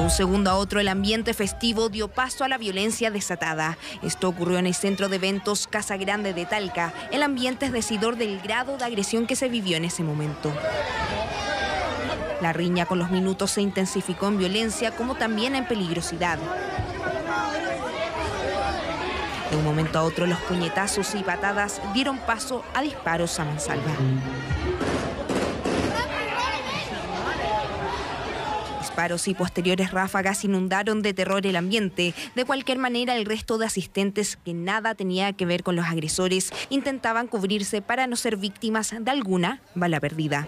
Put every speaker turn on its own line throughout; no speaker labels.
De un segundo a otro, el ambiente festivo dio paso a la violencia desatada. Esto ocurrió en el centro de eventos Casa Grande de Talca. El ambiente es decidor del grado de agresión que se vivió en ese momento. La riña con los minutos se intensificó en violencia como también en peligrosidad. De un momento a otro, los puñetazos y patadas dieron paso a disparos a mansalva. Y posteriores ráfagas inundaron de terror el ambiente. De cualquier manera, el resto de asistentes, que nada tenía que ver con los agresores, intentaban cubrirse para no ser víctimas de alguna bala perdida.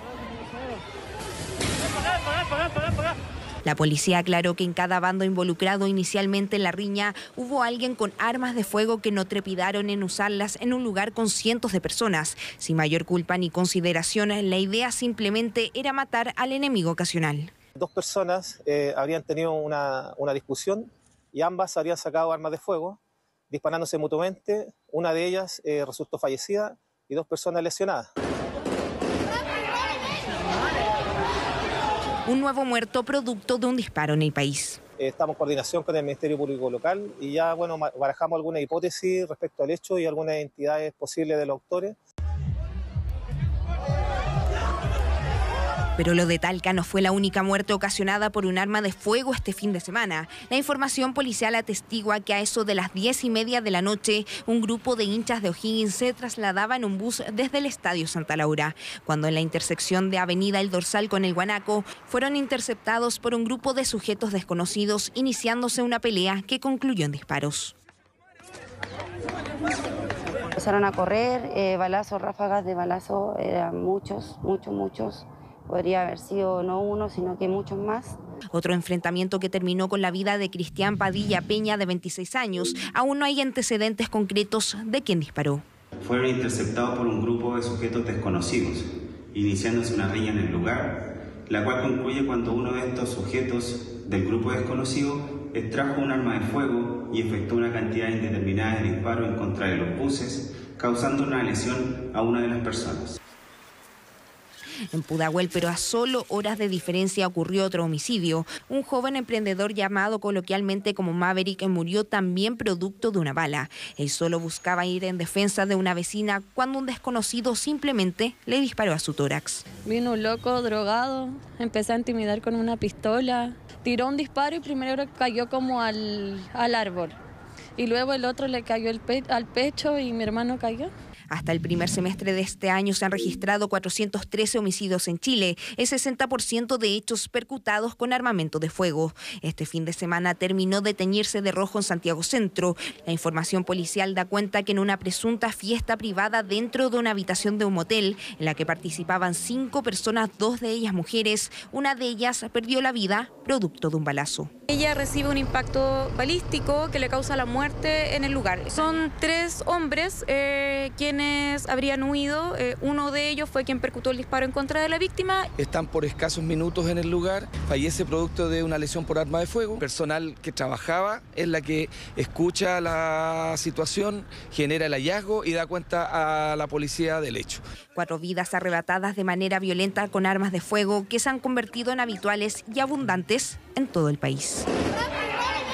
La policía aclaró que en cada bando involucrado inicialmente en la riña hubo alguien con armas de fuego que no trepidaron en usarlas en un lugar con cientos de personas. Sin mayor culpa ni consideración, la idea simplemente era matar al enemigo ocasional.
Dos personas eh, habrían tenido una, una discusión y ambas habrían sacado armas de fuego, disparándose mutuamente. Una de ellas eh, resultó fallecida y dos personas lesionadas.
Un nuevo muerto producto de un disparo en el país.
Estamos en coordinación con el Ministerio Público Local y ya bueno, barajamos algunas hipótesis respecto al hecho y algunas entidades posibles de los autores.
Pero lo de Talca no fue la única muerte ocasionada por un arma de fuego este fin de semana. La información policial atestigua que a eso de las diez y media de la noche, un grupo de hinchas de O'Higgins se trasladaba en un bus desde el Estadio Santa Laura. Cuando en la intersección de Avenida El Dorsal con el Guanaco, fueron interceptados por un grupo de sujetos desconocidos, iniciándose una pelea que concluyó en disparos.
Empezaron a correr, eh, balazos, ráfagas de balazo, eran muchos, muchos, muchos. Podría haber sido no uno, sino que muchos más.
Otro enfrentamiento que terminó con la vida de Cristian Padilla Peña, de 26 años. Aún no hay antecedentes concretos de quién disparó.
Fueron interceptados por un grupo de sujetos desconocidos, iniciándose una riña en el lugar, la cual concluye cuando uno de estos sujetos del grupo desconocido extrajo un arma de fuego y efectuó una cantidad indeterminada de disparos en contra de los buses, causando una lesión a una de las personas.
En Pudahuel, pero a solo horas de diferencia ocurrió otro homicidio. Un joven emprendedor llamado coloquialmente como Maverick murió también producto de una bala. Él solo buscaba ir en defensa de una vecina cuando un desconocido simplemente le disparó a su tórax.
Vino un loco drogado, empecé a intimidar con una pistola, tiró un disparo y primero cayó como al, al árbol. Y luego el otro le cayó al pecho y mi hermano cayó.
Hasta el primer semestre de este año se han registrado 413 homicidios en Chile, el 60% de hechos percutados con armamento de fuego. Este fin de semana terminó de teñirse de rojo en Santiago Centro. La información policial da cuenta que en una presunta fiesta privada dentro de una habitación de un motel, en la que participaban cinco personas, dos de ellas mujeres, una de ellas perdió la vida producto de un balazo.
Ella recibe un impacto balístico que le causa la muerte en el lugar. Son tres hombres eh, quienes habrían huido. Eh, uno de ellos fue quien percutó el disparo en contra de la víctima.
Están por escasos minutos en el lugar. Fallece producto de una lesión por arma de fuego. Personal que trabajaba es la que escucha la situación, genera el hallazgo y da cuenta a la policía del hecho.
Cuatro vidas arrebatadas de manera violenta con armas de fuego que se han convertido en habituales y abundantes en todo el país.